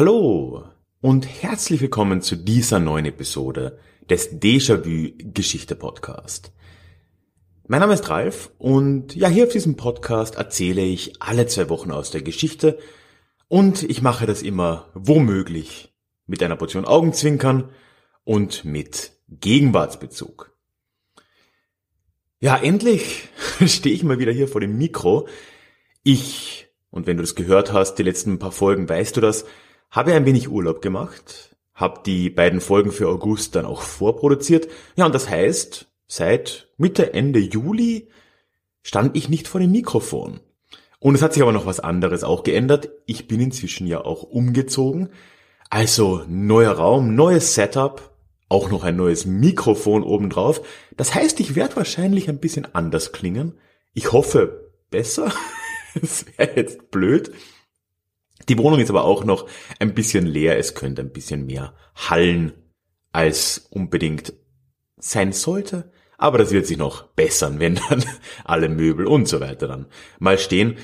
Hallo und herzlich willkommen zu dieser neuen Episode des Déjà-vu Geschichte Podcast. Mein Name ist Ralf und ja, hier auf diesem Podcast erzähle ich alle zwei Wochen aus der Geschichte und ich mache das immer womöglich mit einer Portion Augenzwinkern und mit Gegenwartsbezug. Ja, endlich stehe ich mal wieder hier vor dem Mikro. Ich, und wenn du das gehört hast, die letzten paar Folgen, weißt du das, habe ein wenig Urlaub gemacht, habe die beiden Folgen für August dann auch vorproduziert. Ja, und das heißt, seit Mitte, Ende Juli stand ich nicht vor dem Mikrofon. Und es hat sich aber noch was anderes auch geändert. Ich bin inzwischen ja auch umgezogen. Also neuer Raum, neues Setup, auch noch ein neues Mikrofon obendrauf. Das heißt, ich werde wahrscheinlich ein bisschen anders klingen. Ich hoffe besser. Es wäre jetzt blöd. Die Wohnung ist aber auch noch ein bisschen leer. Es könnte ein bisschen mehr hallen, als unbedingt sein sollte. Aber das wird sich noch bessern, wenn dann alle Möbel und so weiter dann mal stehen.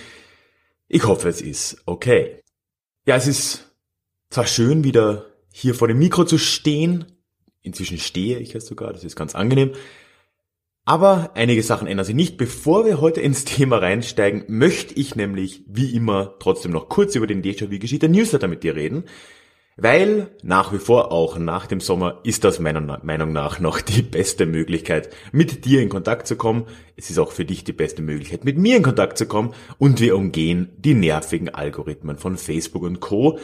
Ich hoffe, es ist okay. Ja, es ist zwar schön, wieder hier vor dem Mikro zu stehen. Inzwischen stehe ich jetzt sogar, das ist ganz angenehm. Aber einige Sachen ändern sich nicht. Bevor wir heute ins Thema reinsteigen, möchte ich nämlich wie immer trotzdem noch kurz über den Déjà-vu Geschichte Newsletter mit dir reden. Weil nach wie vor auch nach dem Sommer ist das meiner Meinung nach noch die beste Möglichkeit, mit dir in Kontakt zu kommen. Es ist auch für dich die beste Möglichkeit, mit mir in Kontakt zu kommen und wir umgehen die nervigen Algorithmen von Facebook und Co.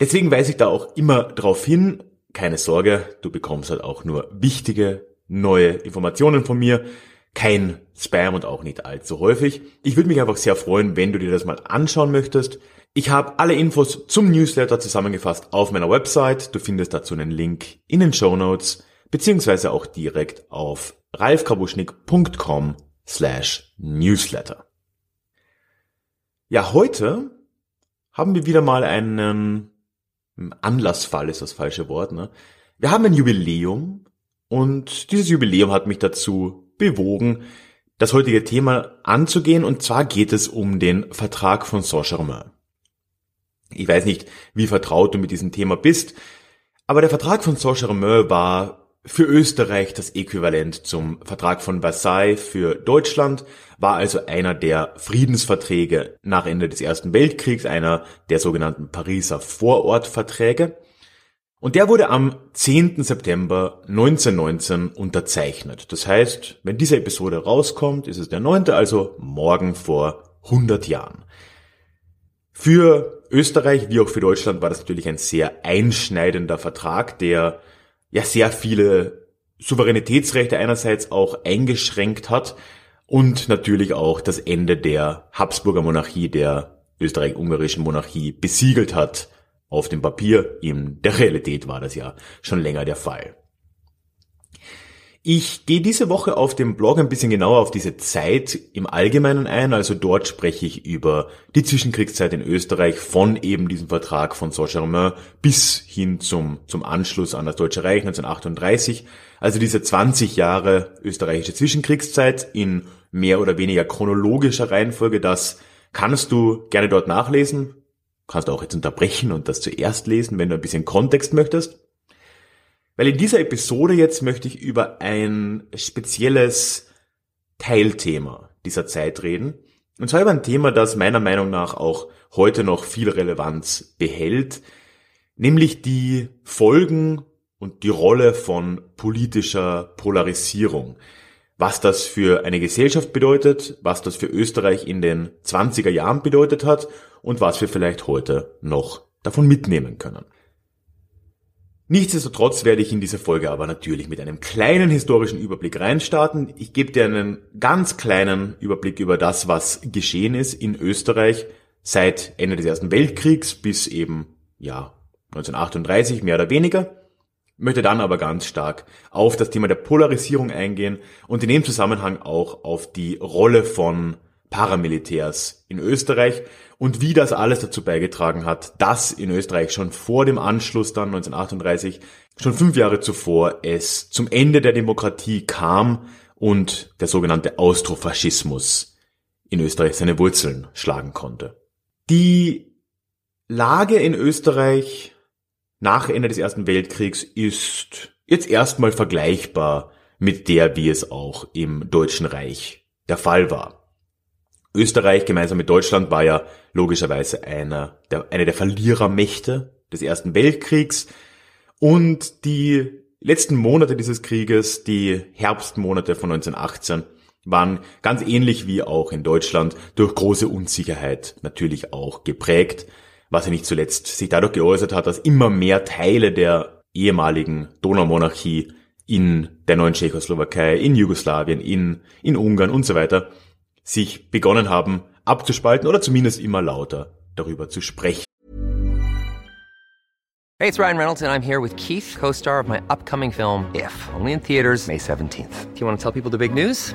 Deswegen weise ich da auch immer darauf hin, keine Sorge, du bekommst halt auch nur wichtige neue Informationen von mir. Kein Spam und auch nicht allzu häufig. Ich würde mich einfach sehr freuen, wenn du dir das mal anschauen möchtest. Ich habe alle Infos zum Newsletter zusammengefasst auf meiner Website. Du findest dazu einen Link in den Show Notes, beziehungsweise auch direkt auf ralfkabuschnick.com slash newsletter. Ja, heute haben wir wieder mal einen Anlassfall ist das falsche Wort. Ne? Wir haben ein Jubiläum und dieses Jubiläum hat mich dazu bewogen, das heutige Thema anzugehen. Und zwar geht es um den Vertrag von Saint-Germain. Ich weiß nicht, wie vertraut du mit diesem Thema bist, aber der Vertrag von Saint-Germain war für Österreich das Äquivalent zum Vertrag von Versailles für Deutschland, war also einer der Friedensverträge nach Ende des Ersten Weltkriegs, einer der sogenannten Pariser Vorortverträge. Und der wurde am 10. September 1919 unterzeichnet. Das heißt, wenn diese Episode rauskommt, ist es der 9., also morgen vor 100 Jahren. Für Österreich wie auch für Deutschland war das natürlich ein sehr einschneidender Vertrag, der ja sehr viele Souveränitätsrechte einerseits auch eingeschränkt hat und natürlich auch das Ende der Habsburger Monarchie, der österreich-ungarischen Monarchie besiegelt hat auf dem Papier, in der Realität war das ja schon länger der Fall. Ich gehe diese Woche auf dem Blog ein bisschen genauer auf diese Zeit im Allgemeinen ein. Also dort spreche ich über die Zwischenkriegszeit in Österreich von eben diesem Vertrag von Saint-Germain bis hin zum, zum Anschluss an das Deutsche Reich 1938. Also diese 20 Jahre österreichische Zwischenkriegszeit in mehr oder weniger chronologischer Reihenfolge. Das kannst du gerne dort nachlesen kannst auch jetzt unterbrechen und das zuerst lesen, wenn du ein bisschen Kontext möchtest. Weil in dieser Episode jetzt möchte ich über ein spezielles Teilthema dieser Zeit reden. Und zwar über ein Thema, das meiner Meinung nach auch heute noch viel Relevanz behält, nämlich die Folgen und die Rolle von politischer Polarisierung. Was das für eine Gesellschaft bedeutet, was das für Österreich in den 20er Jahren bedeutet hat und was wir vielleicht heute noch davon mitnehmen können. Nichtsdestotrotz werde ich in diese Folge aber natürlich mit einem kleinen historischen Überblick reinstarten. Ich gebe dir einen ganz kleinen Überblick über das, was geschehen ist in Österreich seit Ende des Ersten Weltkriegs bis eben, ja, 1938 mehr oder weniger. Möchte dann aber ganz stark auf das Thema der Polarisierung eingehen und in dem Zusammenhang auch auf die Rolle von Paramilitärs in Österreich und wie das alles dazu beigetragen hat, dass in Österreich schon vor dem Anschluss dann 1938, schon fünf Jahre zuvor, es zum Ende der Demokratie kam und der sogenannte Austrofaschismus in Österreich seine Wurzeln schlagen konnte. Die Lage in Österreich nach Ende des Ersten Weltkriegs ist jetzt erstmal vergleichbar mit der, wie es auch im Deutschen Reich der Fall war. Österreich gemeinsam mit Deutschland war ja logischerweise einer der, eine der Verlierermächte des Ersten Weltkriegs und die letzten Monate dieses Krieges, die Herbstmonate von 1918, waren ganz ähnlich wie auch in Deutschland durch große Unsicherheit natürlich auch geprägt was ja nicht zuletzt sich dadurch geäußert hat, dass immer mehr Teile der ehemaligen Donaumonarchie in der neuen Tschechoslowakei, in Jugoslawien, in, in Ungarn und so weiter sich begonnen haben abzuspalten oder zumindest immer lauter darüber zu sprechen. Hey, it's Ryan Reynolds and I'm here with Keith, co-star of my upcoming film If, only in theaters May 17th. Do you want to tell people the big news?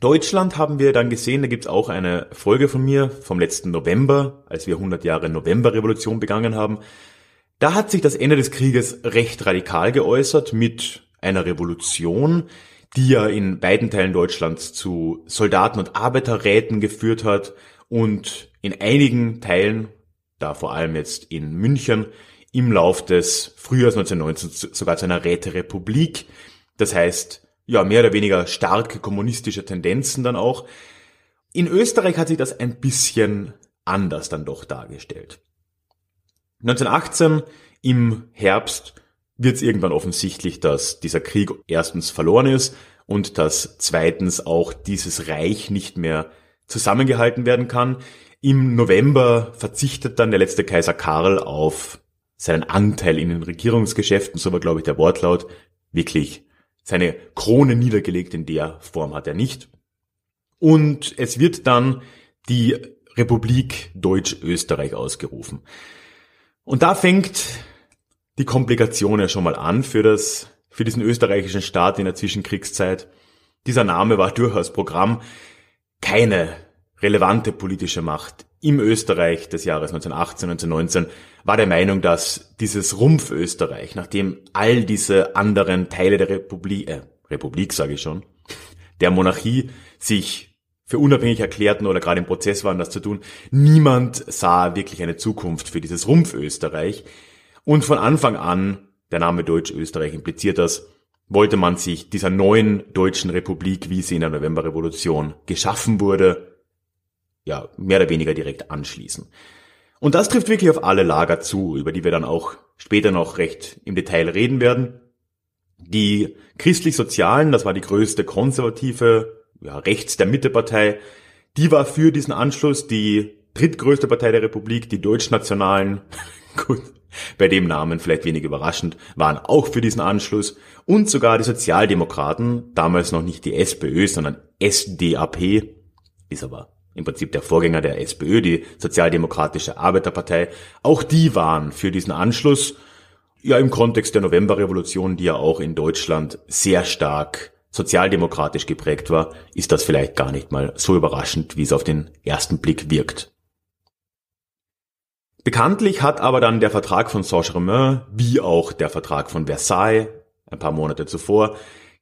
Deutschland haben wir dann gesehen, da gibt's auch eine Folge von mir vom letzten November, als wir 100 Jahre Novemberrevolution begangen haben. Da hat sich das Ende des Krieges recht radikal geäußert mit einer Revolution, die ja in beiden Teilen Deutschlands zu Soldaten- und Arbeiterräten geführt hat und in einigen Teilen, da vor allem jetzt in München, im Lauf des Frühjahrs 1919 sogar zu einer Räterepublik. Das heißt, ja, mehr oder weniger starke kommunistische Tendenzen dann auch. In Österreich hat sich das ein bisschen anders dann doch dargestellt. 1918 im Herbst wird es irgendwann offensichtlich, dass dieser Krieg erstens verloren ist und dass zweitens auch dieses Reich nicht mehr zusammengehalten werden kann. Im November verzichtet dann der letzte Kaiser Karl auf seinen Anteil in den Regierungsgeschäften, so war glaube ich der Wortlaut, wirklich seine Krone niedergelegt in der Form hat er nicht. Und es wird dann die Republik Deutsch-Österreich ausgerufen. Und da fängt die Komplikation ja schon mal an für das, für diesen österreichischen Staat in der Zwischenkriegszeit. Dieser Name war durchaus Programm. Keine relevante politische Macht im Österreich des Jahres 1918, 1919 war der Meinung, dass dieses Rumpf Österreich, nachdem all diese anderen Teile der Republik, äh, Republik sage ich schon, der Monarchie sich für unabhängig erklärten oder gerade im Prozess waren, das zu tun, niemand sah wirklich eine Zukunft für dieses Rumpf Österreich. Und von Anfang an, der Name Deutsch-Österreich impliziert das, wollte man sich dieser neuen deutschen Republik, wie sie in der Novemberrevolution geschaffen wurde, ja, mehr oder weniger direkt anschließen. Und das trifft wirklich auf alle Lager zu, über die wir dann auch später noch recht im Detail reden werden. Die christlich-sozialen, das war die größte konservative, ja, rechts der Mitte-Partei, die war für diesen Anschluss die drittgrößte Partei der Republik, die Deutschnationalen, gut, bei dem Namen vielleicht wenig überraschend, waren auch für diesen Anschluss und sogar die Sozialdemokraten, damals noch nicht die SPÖ, sondern SDAP, ist aber im Prinzip der Vorgänger der SPÖ, die Sozialdemokratische Arbeiterpartei, auch die waren für diesen Anschluss, ja im Kontext der Novemberrevolution, die ja auch in Deutschland sehr stark sozialdemokratisch geprägt war, ist das vielleicht gar nicht mal so überraschend, wie es auf den ersten Blick wirkt. Bekanntlich hat aber dann der Vertrag von Saint-Germain, wie auch der Vertrag von Versailles, ein paar Monate zuvor,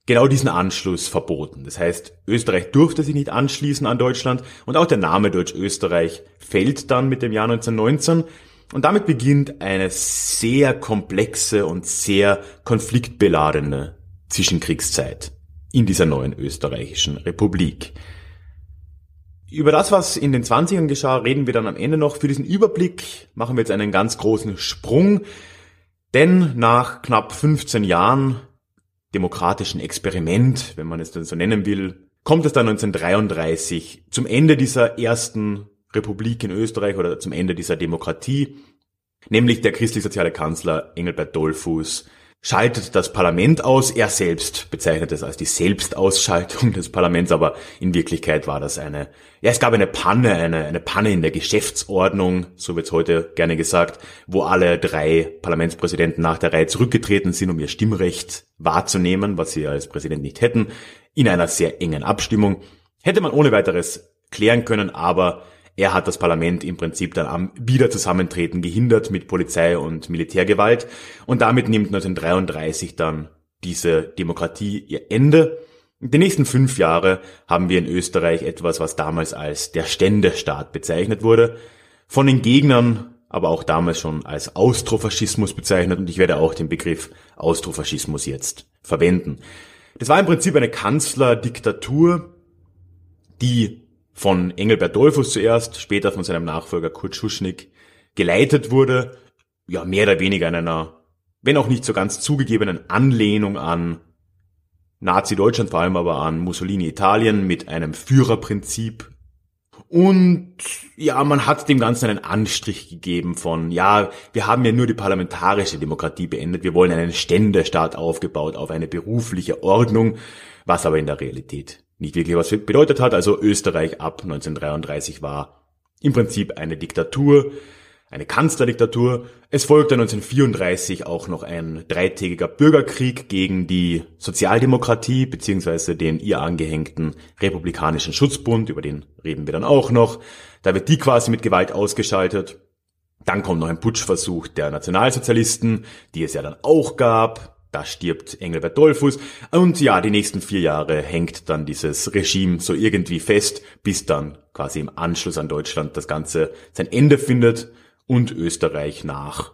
genau diesen Anschluss verboten. Das heißt, Österreich durfte sich nicht anschließen an Deutschland und auch der Name Deutsch-Österreich fällt dann mit dem Jahr 1919 und damit beginnt eine sehr komplexe und sehr konfliktbeladene Zwischenkriegszeit in dieser neuen österreichischen Republik. Über das, was in den 20ern geschah, reden wir dann am Ende noch. Für diesen Überblick machen wir jetzt einen ganz großen Sprung, denn nach knapp 15 Jahren demokratischen Experiment, wenn man es denn so nennen will, kommt es dann 1933 zum Ende dieser ersten Republik in Österreich oder zum Ende dieser Demokratie, nämlich der christlich-soziale Kanzler Engelbert Dollfuß schaltet das Parlament aus. Er selbst bezeichnet es als die Selbstausschaltung des Parlaments, aber in Wirklichkeit war das eine, ja, es gab eine Panne, eine, eine Panne in der Geschäftsordnung, so wird's heute gerne gesagt, wo alle drei Parlamentspräsidenten nach der Reihe zurückgetreten sind, um ihr Stimmrecht wahrzunehmen, was sie als Präsident nicht hätten, in einer sehr engen Abstimmung. Hätte man ohne weiteres klären können, aber er hat das Parlament im Prinzip dann am Wiederzusammentreten gehindert mit Polizei und Militärgewalt und damit nimmt 1933 dann diese Demokratie ihr Ende. Den nächsten fünf Jahre haben wir in Österreich etwas, was damals als der Ständestaat bezeichnet wurde, von den Gegnern aber auch damals schon als Austrofaschismus bezeichnet und ich werde auch den Begriff Austrofaschismus jetzt verwenden. Das war im Prinzip eine Kanzlerdiktatur, die von Engelbert Dollfuss zuerst, später von seinem Nachfolger Kurt Schuschnigg geleitet wurde, ja mehr oder weniger in einer, wenn auch nicht so ganz zugegebenen Anlehnung an Nazi-Deutschland, vor allem aber an Mussolini-Italien mit einem Führerprinzip. Und ja, man hat dem Ganzen einen Anstrich gegeben von, ja, wir haben ja nur die parlamentarische Demokratie beendet, wir wollen einen Ständestaat aufgebaut auf eine berufliche Ordnung, was aber in der Realität nicht wirklich was bedeutet hat. Also Österreich ab 1933 war im Prinzip eine Diktatur, eine Kanzlerdiktatur. Es folgte 1934 auch noch ein dreitägiger Bürgerkrieg gegen die Sozialdemokratie beziehungsweise den ihr angehängten Republikanischen Schutzbund, über den reden wir dann auch noch. Da wird die quasi mit Gewalt ausgeschaltet. Dann kommt noch ein Putschversuch der Nationalsozialisten, die es ja dann auch gab. Da stirbt Engelbert Dollfuß. Und ja, die nächsten vier Jahre hängt dann dieses Regime so irgendwie fest, bis dann quasi im Anschluss an Deutschland das Ganze sein Ende findet und Österreich nach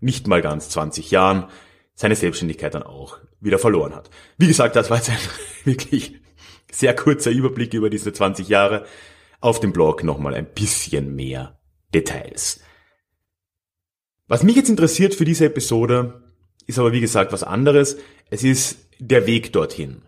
nicht mal ganz 20 Jahren seine Selbstständigkeit dann auch wieder verloren hat. Wie gesagt, das war jetzt ein wirklich sehr kurzer Überblick über diese 20 Jahre. Auf dem Blog nochmal ein bisschen mehr Details. Was mich jetzt interessiert für diese Episode, ist aber wie gesagt was anderes. Es ist der Weg dorthin.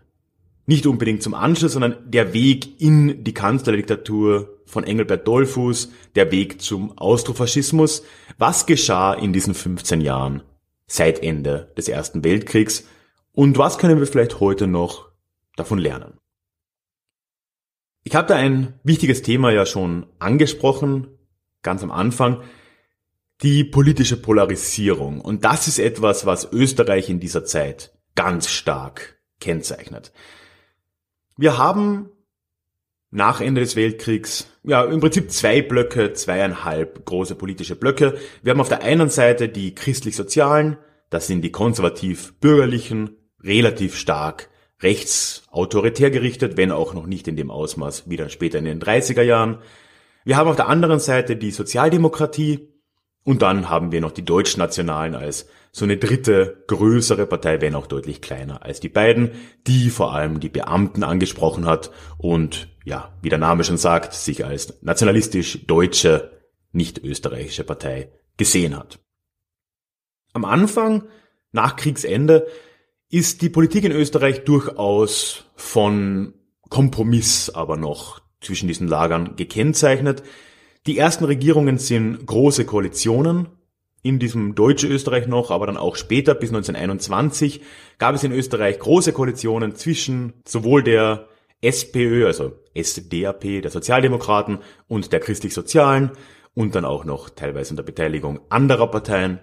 Nicht unbedingt zum Anschluss, sondern der Weg in die Kanzlerdiktatur von Engelbert Dollfuß, der Weg zum Austrofaschismus. Was geschah in diesen 15 Jahren seit Ende des Ersten Weltkriegs und was können wir vielleicht heute noch davon lernen? Ich habe da ein wichtiges Thema ja schon angesprochen, ganz am Anfang, die politische Polarisierung. Und das ist etwas, was Österreich in dieser Zeit ganz stark kennzeichnet. Wir haben nach Ende des Weltkriegs, ja, im Prinzip zwei Blöcke, zweieinhalb große politische Blöcke. Wir haben auf der einen Seite die christlich-sozialen, das sind die konservativ-bürgerlichen, relativ stark rechtsautoritär gerichtet, wenn auch noch nicht in dem Ausmaß wie dann später in den 30er Jahren. Wir haben auf der anderen Seite die Sozialdemokratie, und dann haben wir noch die Deutschnationalen als so eine dritte, größere Partei, wenn auch deutlich kleiner als die beiden, die vor allem die Beamten angesprochen hat und ja, wie der Name schon sagt, sich als nationalistisch deutsche, nicht österreichische Partei gesehen hat. Am Anfang, nach Kriegsende, ist die Politik in Österreich durchaus von Kompromiss aber noch zwischen diesen Lagern gekennzeichnet. Die ersten Regierungen sind große Koalitionen. In diesem deutsche Österreich noch, aber dann auch später, bis 1921, gab es in Österreich große Koalitionen zwischen sowohl der SPÖ, also SDAP, der Sozialdemokraten und der Christlich-Sozialen und dann auch noch teilweise unter Beteiligung anderer Parteien.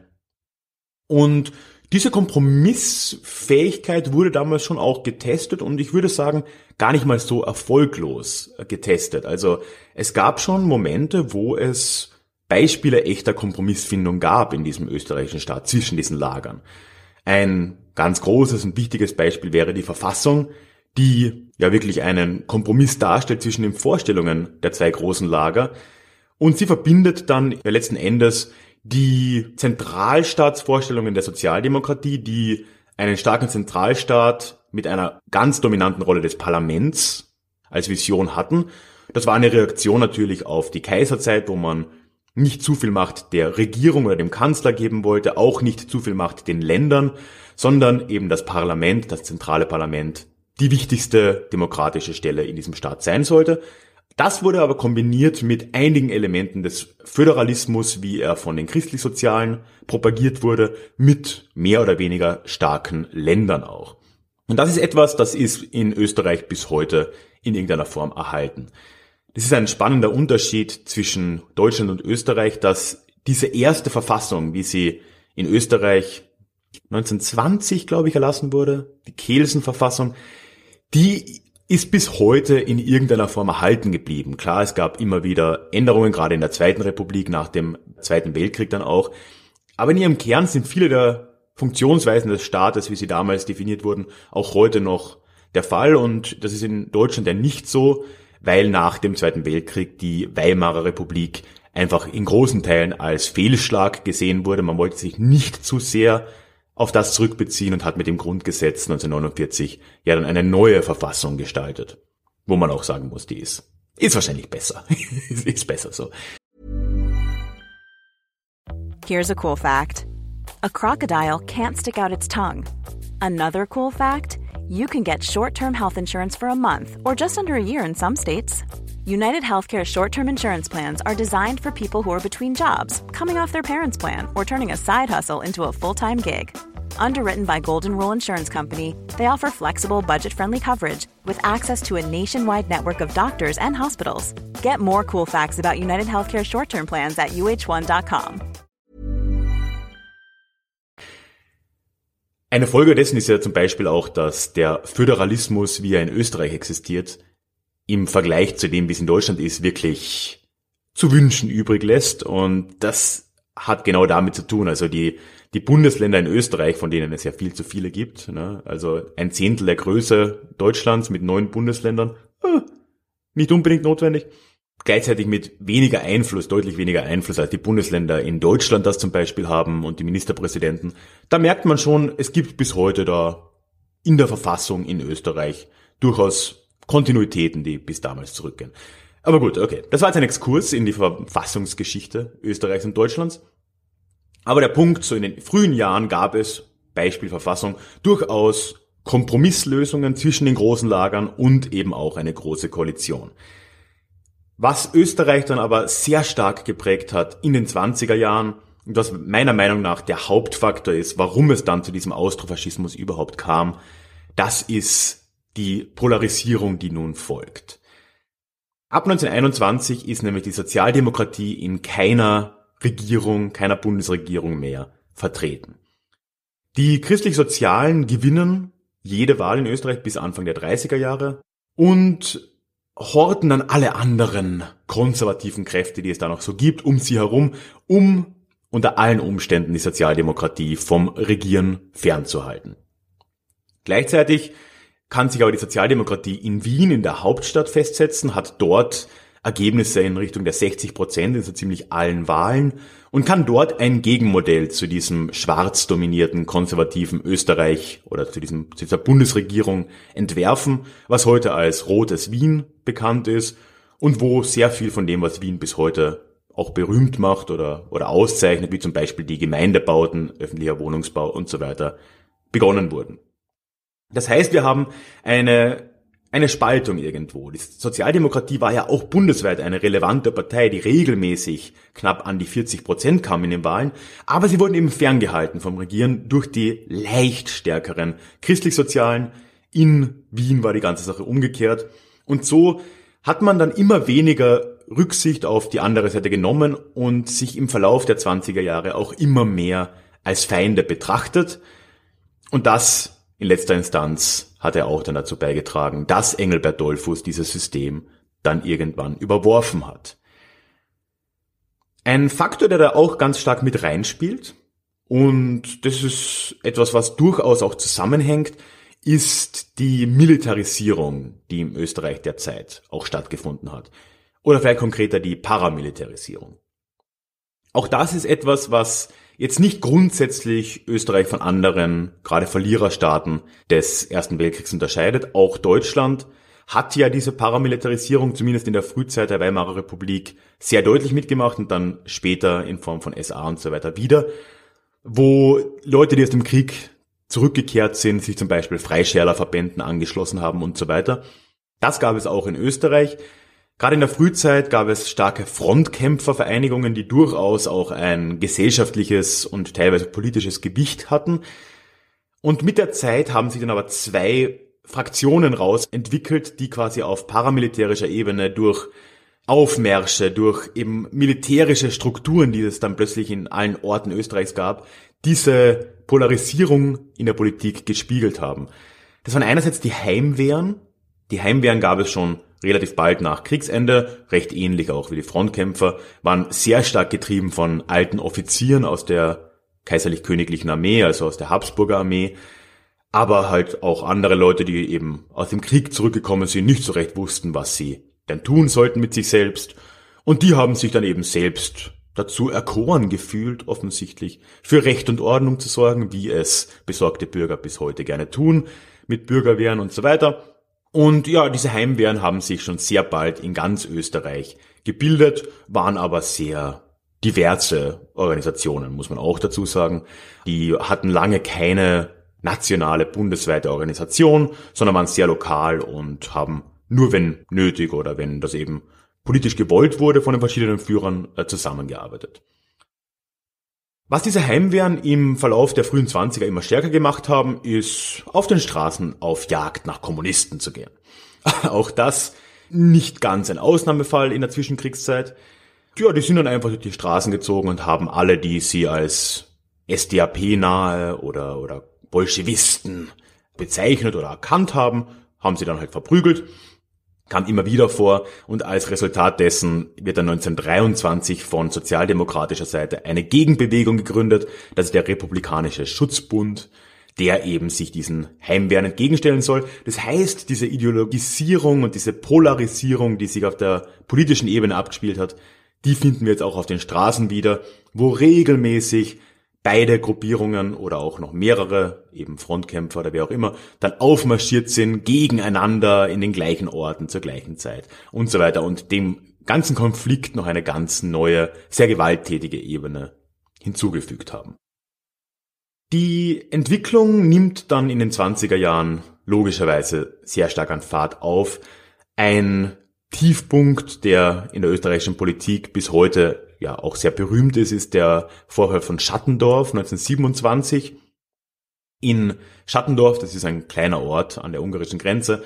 Und diese Kompromissfähigkeit wurde damals schon auch getestet und ich würde sagen, gar nicht mal so erfolglos getestet. Also es gab schon Momente, wo es Beispiele echter Kompromissfindung gab in diesem österreichischen Staat zwischen diesen Lagern. Ein ganz großes und wichtiges Beispiel wäre die Verfassung, die ja wirklich einen Kompromiss darstellt zwischen den Vorstellungen der zwei großen Lager. Und sie verbindet dann letzten Endes die Zentralstaatsvorstellungen der Sozialdemokratie, die einen starken Zentralstaat mit einer ganz dominanten Rolle des Parlaments als Vision hatten. Das war eine Reaktion natürlich auf die Kaiserzeit, wo man nicht zu viel Macht der Regierung oder dem Kanzler geben wollte, auch nicht zu viel Macht den Ländern, sondern eben das Parlament, das zentrale Parlament, die wichtigste demokratische Stelle in diesem Staat sein sollte. Das wurde aber kombiniert mit einigen Elementen des Föderalismus, wie er von den Christlichsozialen propagiert wurde, mit mehr oder weniger starken Ländern auch. Und das ist etwas, das ist in Österreich bis heute in irgendeiner Form erhalten. Das ist ein spannender Unterschied zwischen Deutschland und Österreich, dass diese erste Verfassung, wie sie in Österreich 1920, glaube ich, erlassen wurde, die Kelsen-Verfassung, die ist bis heute in irgendeiner Form erhalten geblieben. Klar, es gab immer wieder Änderungen, gerade in der Zweiten Republik, nach dem Zweiten Weltkrieg dann auch. Aber in ihrem Kern sind viele der Funktionsweisen des Staates, wie sie damals definiert wurden, auch heute noch der Fall. Und das ist in Deutschland ja nicht so, weil nach dem Zweiten Weltkrieg die Weimarer Republik einfach in großen Teilen als Fehlschlag gesehen wurde. Man wollte sich nicht zu sehr auf das zurückbeziehen und hat mit dem Grundgesetz 1949 ja dann eine neue Verfassung gestaltet. Wo man auch sagen muss, die ist, ist wahrscheinlich besser. ist besser so. Here's a cool fact. A crocodile can't stick out its tongue. Another cool fact, you can get short-term health insurance for a month or just under a year in some states. United Healthcare short term insurance plans are designed for people who are between jobs, coming off their parents' plan, or turning a side hustle into a full time gig. Underwritten by Golden Rule Insurance Company, they offer flexible, budget friendly coverage with access to a nationwide network of doctors and hospitals. Get more cool facts about United Healthcare short term plans at uh1.com. Eine Folge dessen ist ja zum Beispiel auch, dass der Föderalismus, wie er in Österreich existiert, im Vergleich zu dem, wie es in Deutschland ist, wirklich zu wünschen übrig lässt. Und das hat genau damit zu tun. Also die, die Bundesländer in Österreich, von denen es ja viel zu viele gibt, ne? also ein Zehntel der Größe Deutschlands mit neun Bundesländern, äh, nicht unbedingt notwendig. Gleichzeitig mit weniger Einfluss, deutlich weniger Einfluss als die Bundesländer in Deutschland das zum Beispiel haben und die Ministerpräsidenten. Da merkt man schon, es gibt bis heute da in der Verfassung in Österreich durchaus Kontinuitäten, die bis damals zurückgehen. Aber gut, okay. Das war jetzt ein Exkurs in die Verfassungsgeschichte Österreichs und Deutschlands. Aber der Punkt, so in den frühen Jahren gab es, Beispiel Verfassung, durchaus Kompromisslösungen zwischen den großen Lagern und eben auch eine große Koalition. Was Österreich dann aber sehr stark geprägt hat in den 20er Jahren, und was meiner Meinung nach der Hauptfaktor ist, warum es dann zu diesem Austrofaschismus überhaupt kam, das ist die Polarisierung, die nun folgt. Ab 1921 ist nämlich die Sozialdemokratie in keiner Regierung, keiner Bundesregierung mehr vertreten. Die christlich-sozialen gewinnen jede Wahl in Österreich bis Anfang der 30er Jahre und horten dann alle anderen konservativen Kräfte, die es da noch so gibt, um sie herum, um unter allen Umständen die Sozialdemokratie vom Regieren fernzuhalten. Gleichzeitig kann sich aber die Sozialdemokratie in Wien, in der Hauptstadt, festsetzen, hat dort Ergebnisse in Richtung der 60 Prozent in so ziemlich allen Wahlen und kann dort ein Gegenmodell zu diesem schwarz dominierten konservativen Österreich oder zu, diesem, zu dieser Bundesregierung entwerfen, was heute als rotes Wien bekannt ist und wo sehr viel von dem, was Wien bis heute auch berühmt macht oder, oder auszeichnet, wie zum Beispiel die Gemeindebauten, öffentlicher Wohnungsbau und so weiter, begonnen wurden. Das heißt, wir haben eine, eine Spaltung irgendwo. Die Sozialdemokratie war ja auch bundesweit eine relevante Partei, die regelmäßig knapp an die 40 Prozent kam in den Wahlen, aber sie wurden eben ferngehalten vom Regieren durch die leicht stärkeren christlich-sozialen. In Wien war die ganze Sache umgekehrt. Und so hat man dann immer weniger Rücksicht auf die andere Seite genommen und sich im Verlauf der 20er Jahre auch immer mehr als Feinde betrachtet. Und das in letzter Instanz hat er auch dann dazu beigetragen, dass Engelbert Dollfuß dieses System dann irgendwann überworfen hat. Ein Faktor, der da auch ganz stark mit reinspielt, und das ist etwas, was durchaus auch zusammenhängt, ist die Militarisierung, die im Österreich derzeit auch stattgefunden hat. Oder vielleicht konkreter die Paramilitarisierung. Auch das ist etwas, was jetzt nicht grundsätzlich Österreich von anderen, gerade Verliererstaaten des Ersten Weltkriegs unterscheidet. Auch Deutschland hat ja diese Paramilitarisierung zumindest in der Frühzeit der Weimarer Republik sehr deutlich mitgemacht und dann später in Form von SA und so weiter wieder, wo Leute, die aus dem Krieg zurückgekehrt sind, sich zum Beispiel Freischärlerverbänden angeschlossen haben und so weiter. Das gab es auch in Österreich. Gerade in der Frühzeit gab es starke Frontkämpfervereinigungen, die durchaus auch ein gesellschaftliches und teilweise politisches Gewicht hatten. Und mit der Zeit haben sich dann aber zwei Fraktionen raus entwickelt, die quasi auf paramilitärischer Ebene durch Aufmärsche, durch eben militärische Strukturen, die es dann plötzlich in allen Orten Österreichs gab, diese Polarisierung in der Politik gespiegelt haben. Das waren einerseits die Heimwehren. Die Heimwehren gab es schon relativ bald nach Kriegsende, recht ähnlich auch wie die Frontkämpfer, waren sehr stark getrieben von alten Offizieren aus der kaiserlich-königlichen Armee, also aus der Habsburger Armee, aber halt auch andere Leute, die eben aus dem Krieg zurückgekommen sind, nicht so recht wussten, was sie denn tun sollten mit sich selbst. Und die haben sich dann eben selbst dazu erkoren gefühlt, offensichtlich, für Recht und Ordnung zu sorgen, wie es besorgte Bürger bis heute gerne tun, mit Bürgerwehren und so weiter. Und ja, diese Heimwehren haben sich schon sehr bald in ganz Österreich gebildet, waren aber sehr diverse Organisationen, muss man auch dazu sagen. Die hatten lange keine nationale, bundesweite Organisation, sondern waren sehr lokal und haben nur wenn nötig oder wenn das eben politisch gewollt wurde von den verschiedenen Führern äh, zusammengearbeitet. Was diese Heimwehren im Verlauf der frühen 20er immer stärker gemacht haben, ist auf den Straßen auf Jagd nach Kommunisten zu gehen. Auch das nicht ganz ein Ausnahmefall in der Zwischenkriegszeit. Ja, die sind dann einfach durch die Straßen gezogen und haben alle, die sie als SDAP-nahe oder, oder Bolschewisten bezeichnet oder erkannt haben, haben sie dann halt verprügelt kam immer wieder vor und als Resultat dessen wird dann 1923 von sozialdemokratischer Seite eine Gegenbewegung gegründet, das ist der Republikanische Schutzbund, der eben sich diesen Heimwehren entgegenstellen soll. Das heißt, diese Ideologisierung und diese Polarisierung, die sich auf der politischen Ebene abgespielt hat, die finden wir jetzt auch auf den Straßen wieder, wo regelmäßig beide Gruppierungen oder auch noch mehrere, eben Frontkämpfer oder wer auch immer, dann aufmarschiert sind gegeneinander in den gleichen Orten zur gleichen Zeit und so weiter und dem ganzen Konflikt noch eine ganz neue, sehr gewalttätige Ebene hinzugefügt haben. Die Entwicklung nimmt dann in den 20er Jahren logischerweise sehr stark an Fahrt auf. Ein Tiefpunkt, der in der österreichischen Politik bis heute ja auch sehr berühmt ist, ist der Vorfall von Schattendorf 1927. In Schattendorf, das ist ein kleiner Ort an der ungarischen Grenze,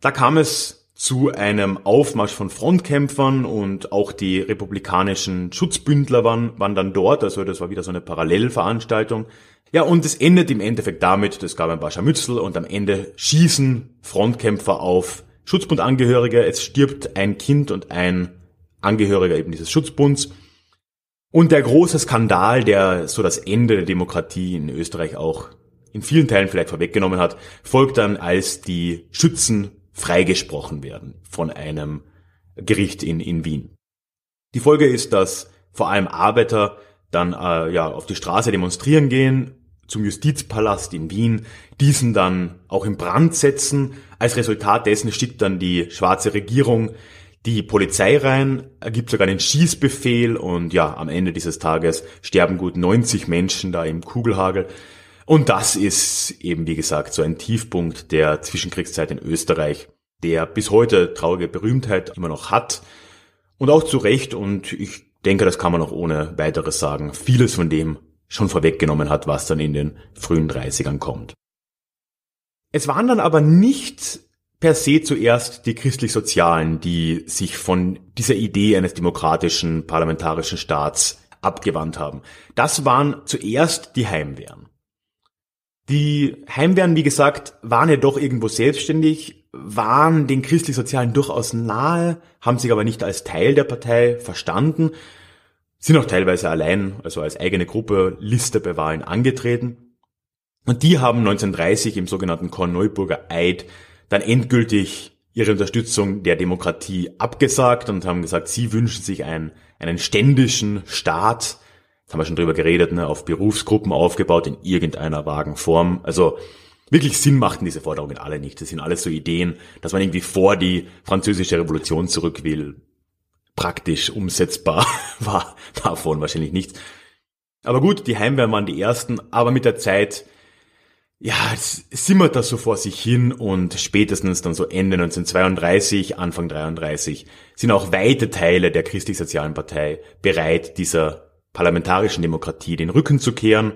da kam es zu einem Aufmarsch von Frontkämpfern und auch die republikanischen Schutzbündler waren, waren dann dort, also das war wieder so eine Parallelveranstaltung. Ja, und es endet im Endeffekt damit, es gab ein paar Scharmützel und am Ende schießen Frontkämpfer auf Schutzbundangehörige, es stirbt ein Kind und ein Angehöriger eben dieses Schutzbunds und der große Skandal, der so das Ende der Demokratie in Österreich auch in vielen Teilen vielleicht vorweggenommen hat, folgt dann, als die Schützen freigesprochen werden von einem Gericht in, in Wien. Die Folge ist, dass vor allem Arbeiter dann äh, ja auf die Straße demonstrieren gehen zum Justizpalast in Wien, diesen dann auch in Brand setzen. Als Resultat dessen schickt dann die schwarze Regierung die Polizei rein, ergibt sogar einen Schießbefehl und ja, am Ende dieses Tages sterben gut 90 Menschen da im Kugelhagel. Und das ist eben, wie gesagt, so ein Tiefpunkt der Zwischenkriegszeit in Österreich, der bis heute traurige Berühmtheit immer noch hat. Und auch zu Recht, und ich denke, das kann man auch ohne weiteres sagen, vieles von dem schon vorweggenommen hat, was dann in den frühen 30ern kommt. Es waren dann aber nicht per se zuerst die christlich-sozialen, die sich von dieser Idee eines demokratischen parlamentarischen Staats abgewandt haben. Das waren zuerst die Heimwehren. Die Heimwehren, wie gesagt, waren ja doch irgendwo selbstständig, waren den christlich-sozialen durchaus nahe, haben sich aber nicht als Teil der Partei verstanden, sind auch teilweise allein, also als eigene Gruppe, Liste bei Wahlen angetreten. Und die haben 1930 im sogenannten Korneuburger Eid dann endgültig ihre Unterstützung der Demokratie abgesagt und haben gesagt, sie wünschen sich einen, einen ständischen Staat. Das haben wir schon drüber geredet, ne, auf Berufsgruppen aufgebaut in irgendeiner vagen Form. Also Wirklich Sinn machten diese Forderungen alle nicht. Das sind alles so Ideen, dass man irgendwie vor die französische Revolution zurück will. Praktisch umsetzbar war davon wahrscheinlich nichts. Aber gut, die Heimwehren waren die ersten, aber mit der Zeit, ja, simmert das so vor sich hin und spätestens dann so Ende 1932, Anfang 33 sind auch weite Teile der christlich-sozialen Partei bereit, dieser parlamentarischen Demokratie den Rücken zu kehren.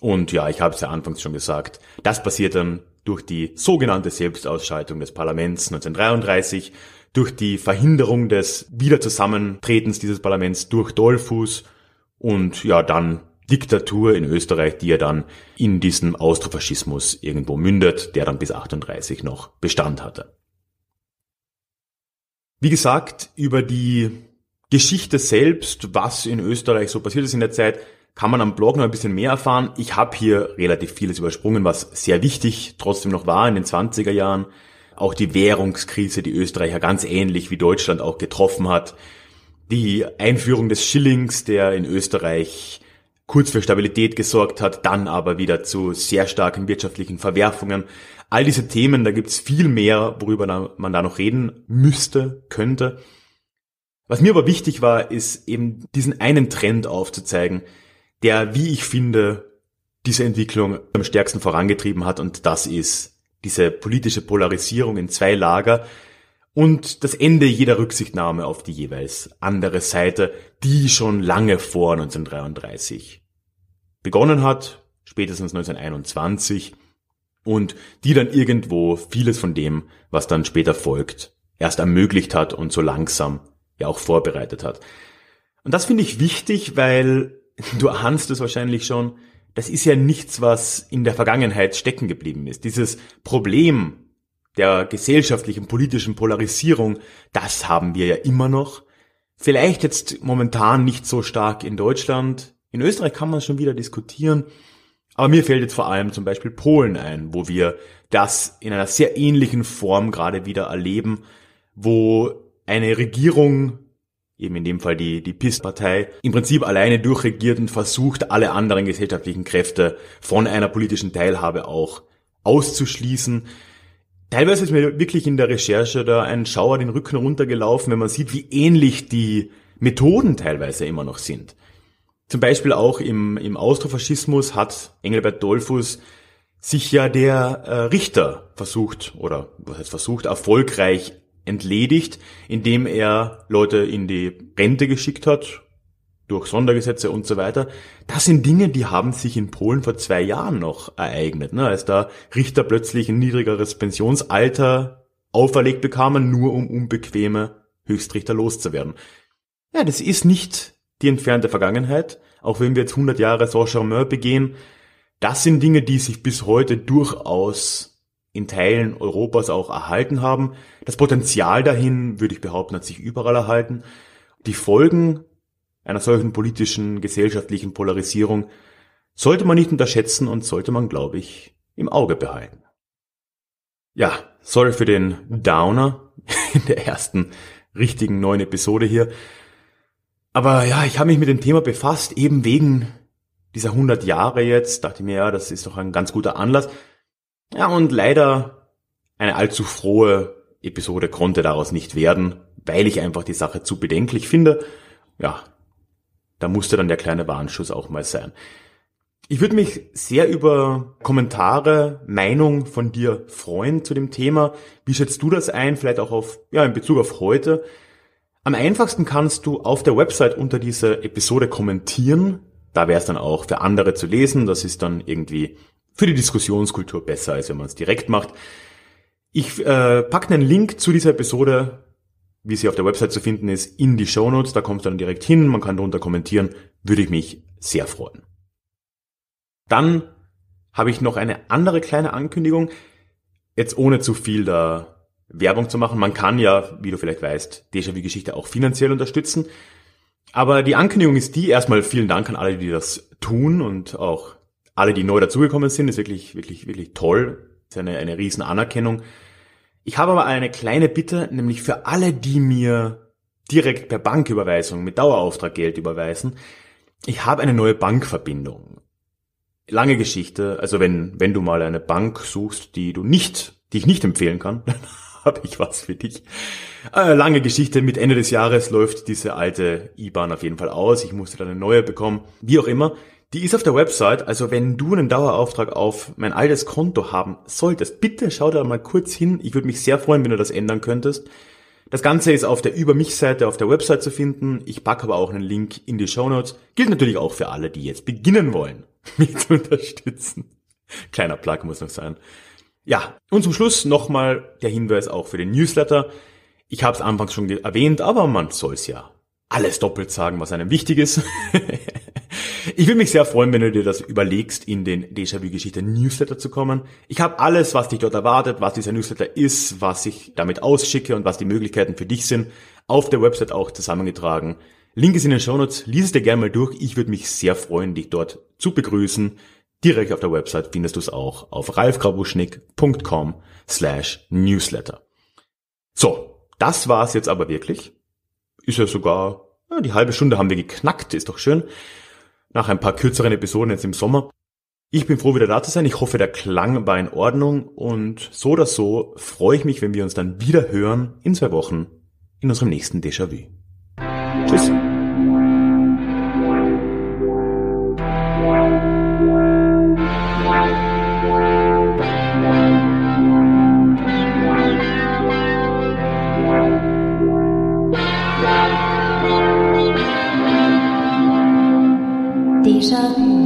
Und ja, ich habe es ja anfangs schon gesagt, das passiert dann durch die sogenannte Selbstausschaltung des Parlaments 1933, durch die Verhinderung des Wiederzusammentretens dieses Parlaments durch Dollfuß und ja, dann Diktatur in Österreich, die ja dann in diesem Austrofaschismus irgendwo mündet, der dann bis 38 noch Bestand hatte. Wie gesagt, über die Geschichte selbst, was in Österreich so passiert ist in der Zeit, kann man am Blog noch ein bisschen mehr erfahren. Ich habe hier relativ vieles übersprungen, was sehr wichtig trotzdem noch war in den 20er Jahren. Auch die Währungskrise, die Österreicher ganz ähnlich wie Deutschland auch getroffen hat. Die Einführung des Schillings, der in Österreich kurz für Stabilität gesorgt hat, dann aber wieder zu sehr starken wirtschaftlichen Verwerfungen. All diese Themen, da gibt's viel mehr, worüber man da noch reden müsste, könnte. Was mir aber wichtig war, ist eben diesen einen Trend aufzuzeigen, der, wie ich finde, diese Entwicklung am stärksten vorangetrieben hat und das ist diese politische Polarisierung in zwei Lager und das Ende jeder Rücksichtnahme auf die jeweils andere Seite, die schon lange vor 1933 begonnen hat, spätestens 1921 und die dann irgendwo vieles von dem, was dann später folgt, erst ermöglicht hat und so langsam ja auch vorbereitet hat. Und das finde ich wichtig, weil du ahnst es wahrscheinlich schon, das ist ja nichts, was in der Vergangenheit stecken geblieben ist. Dieses Problem der gesellschaftlichen, politischen Polarisierung, das haben wir ja immer noch. Vielleicht jetzt momentan nicht so stark in Deutschland. In Österreich kann man schon wieder diskutieren. Aber mir fällt jetzt vor allem zum Beispiel Polen ein, wo wir das in einer sehr ähnlichen Form gerade wieder erleben, wo eine Regierung eben in dem Fall die, die PIS-Partei, im Prinzip alleine durchregiert und versucht, alle anderen gesellschaftlichen Kräfte von einer politischen Teilhabe auch auszuschließen. Teilweise ist mir wirklich in der Recherche da ein Schauer den Rücken runtergelaufen, wenn man sieht, wie ähnlich die Methoden teilweise immer noch sind. Zum Beispiel auch im, im Austrofaschismus hat Engelbert Dollfuß sich ja der äh, Richter versucht, oder was heißt versucht, erfolgreich entledigt, indem er Leute in die Rente geschickt hat, durch Sondergesetze und so weiter. Das sind Dinge, die haben sich in Polen vor zwei Jahren noch ereignet, ne, als da Richter plötzlich ein niedrigeres Pensionsalter auferlegt bekamen, nur um unbequeme Höchstrichter loszuwerden. Ja, das ist nicht die entfernte Vergangenheit, auch wenn wir jetzt 100 Jahre Saint-Germain begehen. Das sind Dinge, die sich bis heute durchaus in Teilen Europas auch erhalten haben. Das Potenzial dahin, würde ich behaupten, hat sich überall erhalten. Die Folgen einer solchen politischen, gesellschaftlichen Polarisierung sollte man nicht unterschätzen und sollte man, glaube ich, im Auge behalten. Ja, sorry für den Downer in der ersten richtigen neuen Episode hier. Aber ja, ich habe mich mit dem Thema befasst, eben wegen dieser 100 Jahre jetzt. Dachte mir, ja, das ist doch ein ganz guter Anlass. Ja, und leider eine allzu frohe Episode konnte daraus nicht werden, weil ich einfach die Sache zu bedenklich finde. Ja, da musste dann der kleine Warnschuss auch mal sein. Ich würde mich sehr über Kommentare, Meinung von dir freuen zu dem Thema. Wie schätzt du das ein? Vielleicht auch auf, ja, in Bezug auf heute. Am einfachsten kannst du auf der Website unter dieser Episode kommentieren. Da wäre es dann auch für andere zu lesen. Das ist dann irgendwie für die Diskussionskultur besser, als wenn man es direkt macht. Ich äh, packe einen Link zu dieser Episode, wie sie auf der Website zu finden ist, in die Show Notes. Da kommt dann direkt hin, man kann darunter kommentieren, würde ich mich sehr freuen. Dann habe ich noch eine andere kleine Ankündigung, jetzt ohne zu viel da Werbung zu machen. Man kann ja, wie du vielleicht weißt, Déjà-vu-Geschichte auch finanziell unterstützen. Aber die Ankündigung ist die, erstmal vielen Dank an alle, die das tun und auch alle, die neu dazugekommen sind, ist wirklich, wirklich, wirklich toll. Ist eine, eine riesen Anerkennung. Ich habe aber eine kleine Bitte, nämlich für alle, die mir direkt per Banküberweisung mit Dauerauftrag Geld überweisen. Ich habe eine neue Bankverbindung. Lange Geschichte, also wenn, wenn du mal eine Bank suchst, die du nicht, die ich nicht empfehlen kann, dann habe ich was für dich. Äh, lange Geschichte, mit Ende des Jahres läuft diese alte IBAN auf jeden Fall aus. Ich musste dann eine neue bekommen. Wie auch immer. Die ist auf der Website, also wenn du einen Dauerauftrag auf mein altes Konto haben solltest, bitte schau da mal kurz hin. Ich würde mich sehr freuen, wenn du das ändern könntest. Das Ganze ist auf der Über mich-Seite auf der Website zu finden. Ich packe aber auch einen Link in die Show Notes. Gilt natürlich auch für alle, die jetzt beginnen wollen, mich zu unterstützen. Kleiner Plug muss noch sein. Ja, und zum Schluss nochmal der Hinweis auch für den Newsletter. Ich habe es anfangs schon erwähnt, aber man soll es ja alles doppelt sagen, was einem wichtig ist. ich würde mich sehr freuen, wenn du dir das überlegst, in den Déjà-vu-Geschichte Newsletter zu kommen. Ich habe alles, was dich dort erwartet, was dieser Newsletter ist, was ich damit ausschicke und was die Möglichkeiten für dich sind, auf der Website auch zusammengetragen. Link ist in den Shownotes, lies es dir gerne mal durch. Ich würde mich sehr freuen, dich dort zu begrüßen. Direkt auf der Website findest du es auch auf ralfgrabuschnick.com slash newsletter. So, das war's jetzt aber wirklich. Ist ja sogar, ja, die halbe Stunde haben wir geknackt, ist doch schön. Nach ein paar kürzeren Episoden jetzt im Sommer. Ich bin froh, wieder da zu sein. Ich hoffe, der Klang war in Ordnung und so oder so freue ich mich, wenn wir uns dann wieder hören in zwei Wochen in unserem nächsten Déjà-vu. Tschüss. 上。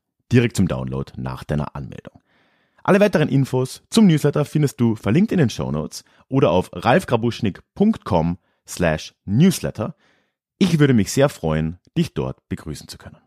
direkt zum Download nach deiner Anmeldung. Alle weiteren Infos zum Newsletter findest du verlinkt in den Show Notes oder auf ralfgrabuschnick.com slash newsletter. Ich würde mich sehr freuen, dich dort begrüßen zu können.